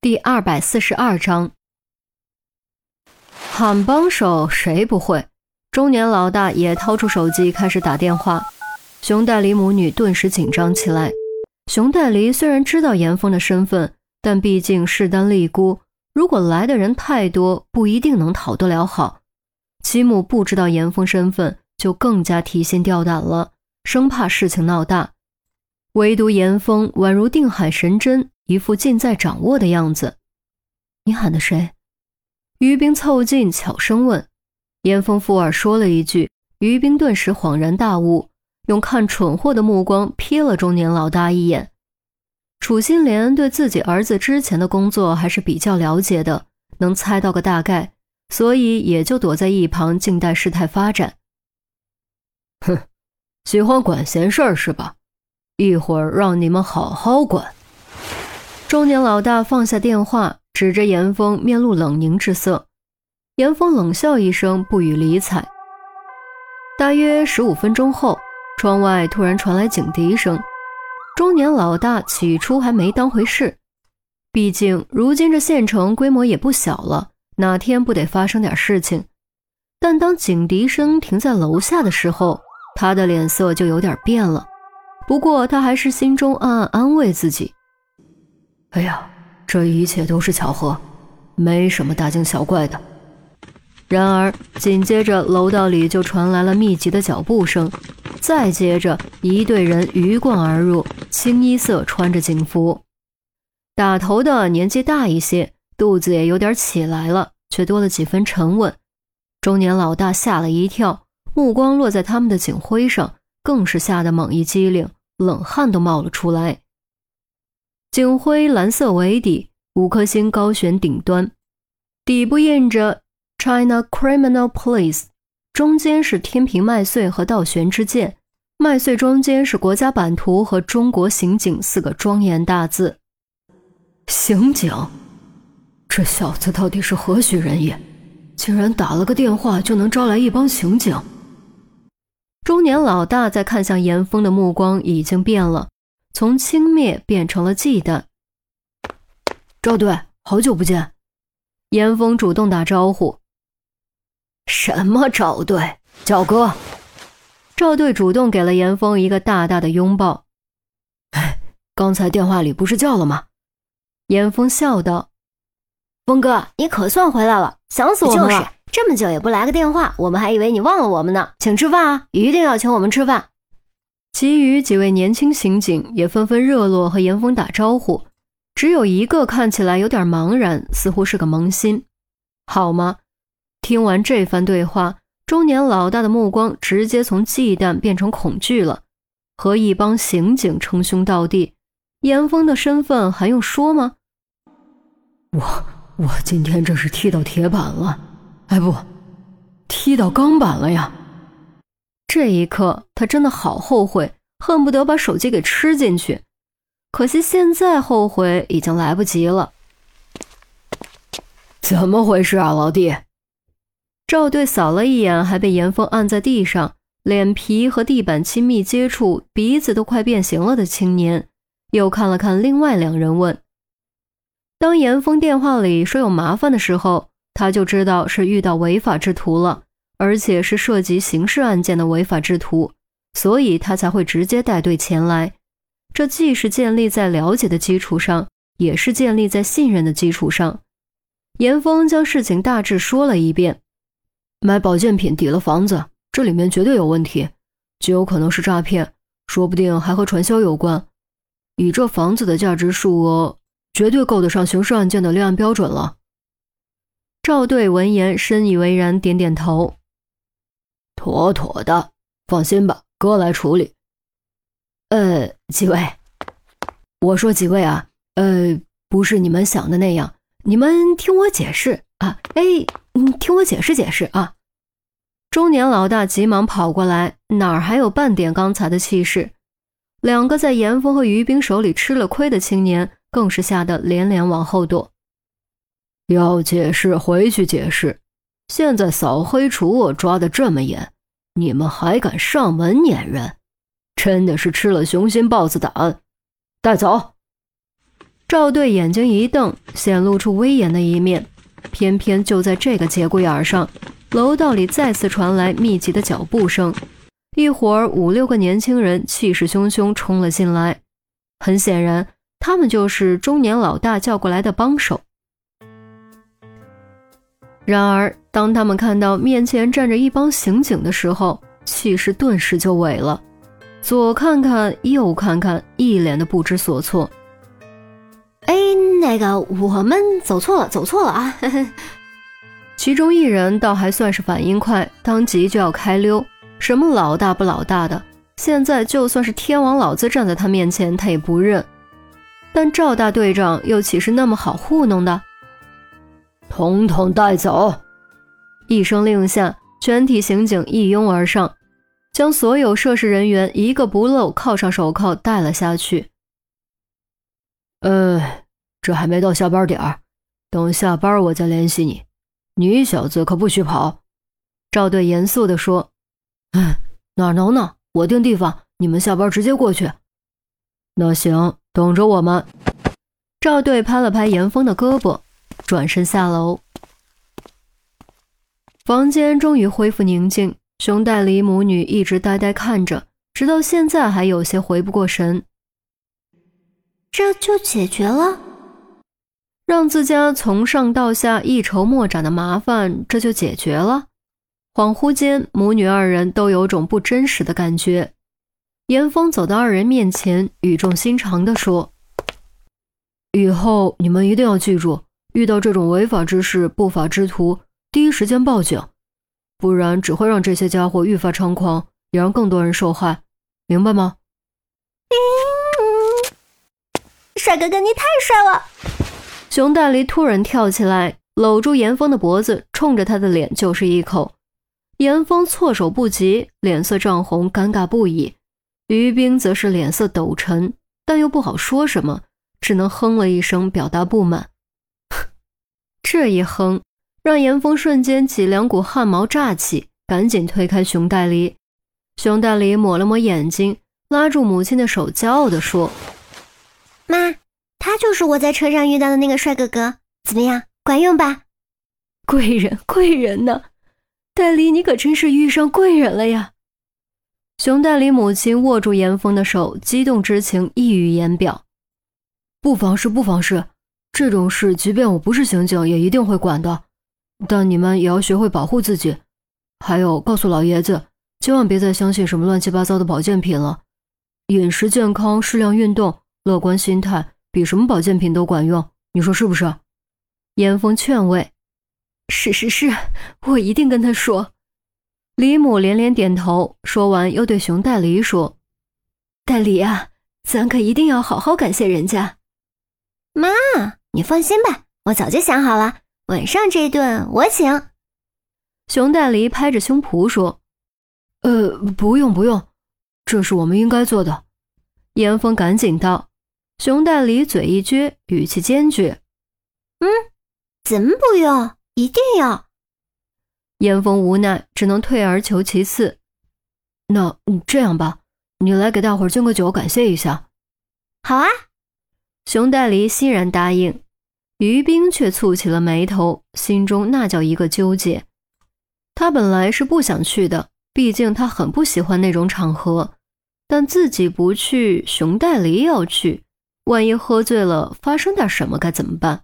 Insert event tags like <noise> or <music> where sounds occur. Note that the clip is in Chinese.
第二百四十二章，喊帮手谁不会？中年老大也掏出手机开始打电话。熊黛离母女顿时紧张起来。熊黛离虽然知道严峰的身份，但毕竟势单力孤，如果来的人太多，不一定能讨得了好。其母不知道严峰身份，就更加提心吊胆了，生怕事情闹大。唯独严峰宛如定海神针。一副尽在掌握的样子。你喊的谁？于冰凑近，悄声问。严峰附耳说了一句，于冰顿时恍然大悟，用看蠢货的目光瞥了中年老大一眼。楚心莲对自己儿子之前的工作还是比较了解的，能猜到个大概，所以也就躲在一旁静待事态发展。哼，喜欢管闲事儿是吧？一会儿让你们好好管。中年老大放下电话，指着严峰，面露冷凝之色。严峰冷笑一声，不予理睬。大约十五分钟后，窗外突然传来警笛声。中年老大起初还没当回事，毕竟如今这县城规模也不小了，哪天不得发生点事情？但当警笛声停在楼下的时候，他的脸色就有点变了。不过他还是心中暗暗安慰自己。哎呀，这一切都是巧合，没什么大惊小怪的。然而，紧接着楼道里就传来了密集的脚步声，再接着一队人鱼贯而入，清一色穿着警服。打头的年纪大一些，肚子也有点起来了，却多了几分沉稳。中年老大吓了一跳，目光落在他们的警徽上，更是吓得猛一激灵，冷汗都冒了出来。警徽蓝色为底，五颗星高悬顶端，底部印着 China Criminal Police，中间是天平麦穗和倒悬之剑，麦穗中间是国家版图和中国刑警四个庄严大字。刑警，这小子到底是何许人也？竟然打了个电话就能招来一帮刑警？中年老大在看向严峰的目光已经变了。从轻蔑变成了忌惮。赵队，好久不见！严峰主动打招呼。什么赵队？叫哥。赵队主动给了严峰一个大大的拥抱。哎，刚才电话里不是叫了吗？严峰笑道：“峰哥，你可算回来了，想死我们了！这么久也不来个电话，我们还以为你忘了我们呢。请吃饭啊，一定要请我们吃饭。”其余几位年轻刑警也纷纷热络和严峰打招呼，只有一个看起来有点茫然，似乎是个萌新。好吗？听完这番对话，中年老大的目光直接从忌惮变成恐惧了。和一帮刑警称兄道弟，严峰的身份还用说吗？我我今天这是踢到铁板了，哎不，踢到钢板了呀！这一刻，他真的好后悔，恨不得把手机给吃进去。可惜现在后悔已经来不及了。怎么回事啊，老弟？赵队扫了一眼还被严峰按在地上，脸皮和地板亲密接触，鼻子都快变形了的青年，又看了看另外两人，问：当严峰电话里说有麻烦的时候，他就知道是遇到违法之徒了。而且是涉及刑事案件的违法之徒，所以他才会直接带队前来。这既是建立在了解的基础上，也是建立在信任的基础上。严峰将事情大致说了一遍：买保健品抵了房子，这里面绝对有问题，极有可能是诈骗，说不定还和传销有关。以这房子的价值数额，绝对够得上刑事案件的立案标准了。赵队闻言深以为然，点点头。妥妥的，放心吧，哥来处理。呃，几位，我说几位啊，呃，不是你们想的那样，你们听我解释啊，哎，你听我解释解释啊。中年老大急忙跑过来，哪儿还有半点刚才的气势？两个在严峰和于冰手里吃了亏的青年，更是吓得连连往后躲。要解释，回去解释。现在扫黑除恶抓的这么严，你们还敢上门撵人，真的是吃了雄心豹子胆！带走。赵队眼睛一瞪，显露出威严的一面。偏偏就在这个节骨眼上，楼道里再次传来密集的脚步声。一会儿，五六个年轻人气势汹汹冲了进来。很显然，他们就是中年老大叫过来的帮手。然而，当他们看到面前站着一帮刑警的时候，气势顿时就萎了，左看看，右看看，一脸的不知所措。哎，那个，我们走错了，走错了啊！<laughs> <laughs> 其中一人倒还算是反应快，当即就要开溜。什么老大不老大的，现在就算是天王老子站在他面前，他也不认。但赵大队长又岂是那么好糊弄的？统统带走！一声令下，全体刑警一拥而上，将所有涉事人员一个不漏铐上手铐带了下去。呃，这还没到下班点儿，等下班我再联系你。你小子可不许跑！赵队严肃地说。嗯，哪能呢？我定地方，你们下班直接过去。那行，等着我们。赵队拍了拍严峰的胳膊，转身下楼。房间终于恢复宁静，熊黛离母女一直呆呆看着，直到现在还有些回不过神。这就解决了，让自家从上到下一筹莫展的麻烦，这就解决了。恍惚间，母女二人都有种不真实的感觉。严峰走到二人面前，语重心长地说：“以后你们一定要记住，遇到这种违法之事、不法之徒，第一时间报警，不然只会让这些家伙愈发猖狂，也让更多人受害，明白吗？”帅哥哥，你太帅了！熊大梨突然跳起来，搂住严峰的脖子，冲着他的脸就是一口。严峰措手不及，脸色涨红，尴尬不已。于冰则是脸色陡沉，但又不好说什么，只能哼了一声表达不满。这一哼，让严峰瞬间几两股汗毛炸起，赶紧推开熊黛梨。熊黛梨抹了抹眼睛，拉住母亲的手，骄傲地说。妈，他就是我在车上遇到的那个帅哥哥，怎么样，管用吧？贵人，贵人呢？戴离，你可真是遇上贵人了呀！熊黛离母亲握住严峰的手，激动之情溢于言表。不妨事，不妨事，这种事即便我不是刑警，也一定会管的。但你们也要学会保护自己，还有，告诉老爷子，千万别再相信什么乱七八糟的保健品了，饮食健康，适量运动。乐观心态比什么保健品都管用，你说是不是？严峰劝慰：“是是是，我一定跟他说。”李母连连点头，说完又对熊代理说：“代理啊，咱可一定要好好感谢人家。妈，你放心吧，我早就想好了，晚上这顿我请。”熊黛梨拍着胸脯说：“呃，不用不用，这是我们应该做的。”严峰赶紧道。熊黛梨嘴一撅，语气坚决：“嗯，怎么不用？一定要。”严峰无奈，只能退而求其次：“那这样吧，你来给大伙敬个酒，感谢一下。”“好啊。”熊黛梨欣然答应。于冰却蹙起了眉头，心中那叫一个纠结。他本来是不想去的，毕竟他很不喜欢那种场合，但自己不去，熊黛林要去。万一喝醉了，发生点什么该怎么办？